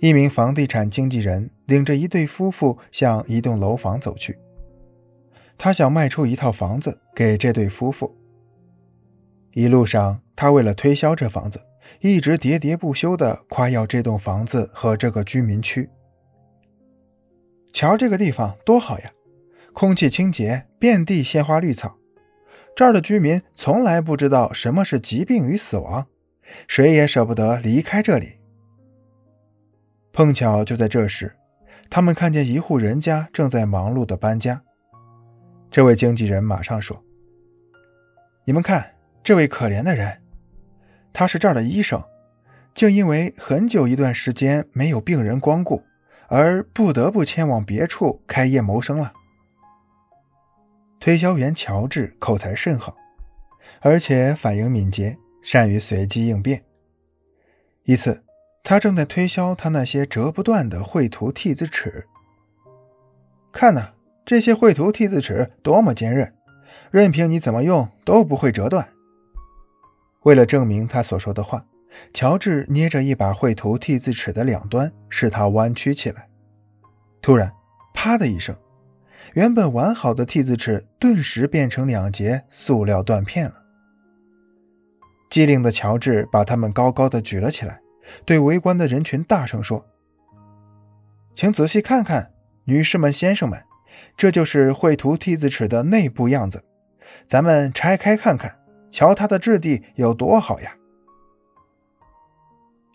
一名房地产经纪人领着一对夫妇向一栋楼房走去，他想卖出一套房子给这对夫妇。一路上，他为了推销这房子，一直喋喋不休地夸耀这栋房子和这个居民区。瞧这个地方多好呀，空气清洁，遍地鲜花绿草。这儿的居民从来不知道什么是疾病与死亡，谁也舍不得离开这里。碰巧就在这时，他们看见一户人家正在忙碌地搬家。这位经纪人马上说：“你们看。”这位可怜的人，他是这儿的医生，竟因为很久一段时间没有病人光顾，而不得不迁往别处开业谋生了。推销员乔治口才甚好，而且反应敏捷，善于随机应变。一次，他正在推销他那些折不断的绘图替字尺。看呐，这些绘图替字尺多么坚韧，任凭你怎么用都不会折断。为了证明他所说的话，乔治捏着一把绘图替字尺的两端，使它弯曲起来。突然，啪的一声，原本完好的替字尺顿时变成两截塑料断片了。机灵的乔治把它们高高的举了起来，对围观的人群大声说：“请仔细看看，女士们、先生们，这就是绘图替字尺的内部样子。咱们拆开看看。”瞧它的质地有多好呀！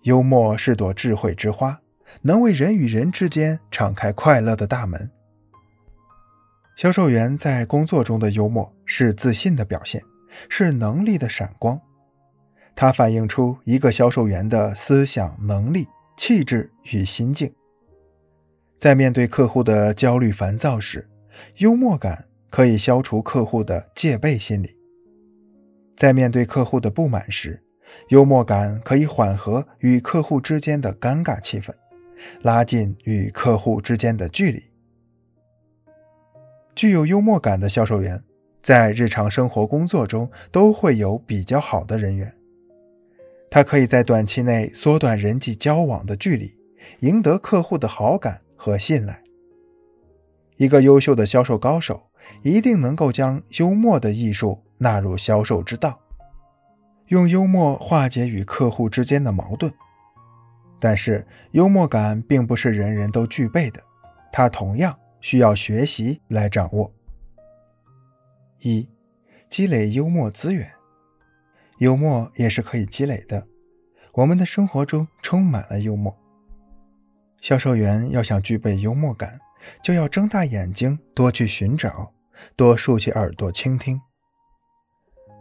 幽默是朵智慧之花，能为人与人之间敞开快乐的大门。销售员在工作中的幽默是自信的表现，是能力的闪光。它反映出一个销售员的思想能力、气质与心境。在面对客户的焦虑烦躁时，幽默感可以消除客户的戒备心理。在面对客户的不满时，幽默感可以缓和与客户之间的尴尬气氛，拉近与客户之间的距离。具有幽默感的销售员，在日常生活工作中都会有比较好的人缘。他可以在短期内缩短人际交往的距离，赢得客户的好感和信赖。一个优秀的销售高手，一定能够将幽默的艺术。纳入销售之道，用幽默化解与客户之间的矛盾。但是，幽默感并不是人人都具备的，它同样需要学习来掌握。一、积累幽默资源，幽默也是可以积累的。我们的生活中充满了幽默。销售员要想具备幽默感，就要睁大眼睛，多去寻找，多竖起耳朵倾听。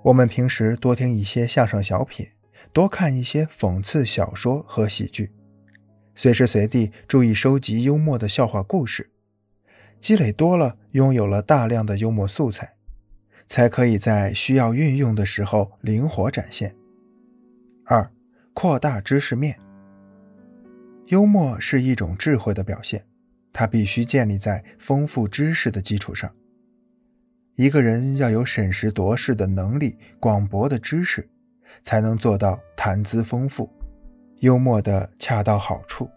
我们平时多听一些相声小品，多看一些讽刺小说和喜剧，随时随地注意收集幽默的笑话故事，积累多了，拥有了大量的幽默素材，才可以在需要运用的时候灵活展现。二、扩大知识面。幽默是一种智慧的表现，它必须建立在丰富知识的基础上。一个人要有审时度势的能力、广博的知识，才能做到谈资丰富、幽默的恰到好处。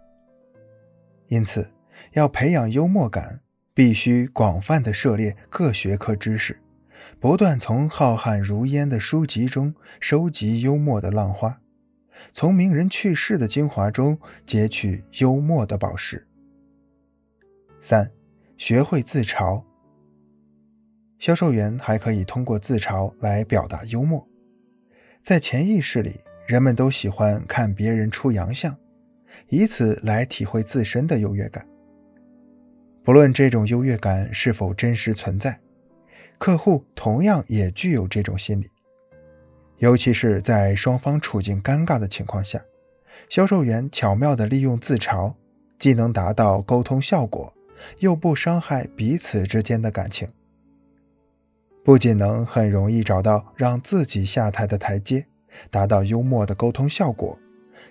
因此，要培养幽默感，必须广泛的涉猎各学科知识，不断从浩瀚如烟的书籍中收集幽默的浪花，从名人去世的精华中截取幽默的宝石。三，学会自嘲。销售员还可以通过自嘲来表达幽默。在潜意识里，人们都喜欢看别人出洋相，以此来体会自身的优越感。不论这种优越感是否真实存在，客户同样也具有这种心理。尤其是在双方处境尴尬的情况下，销售员巧妙地利用自嘲，既能达到沟通效果，又不伤害彼此之间的感情。不仅能很容易找到让自己下台的台阶，达到幽默的沟通效果，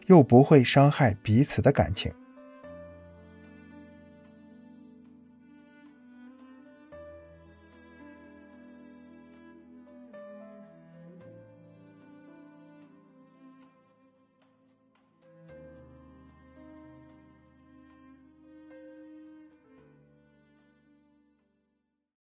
又不会伤害彼此的感情。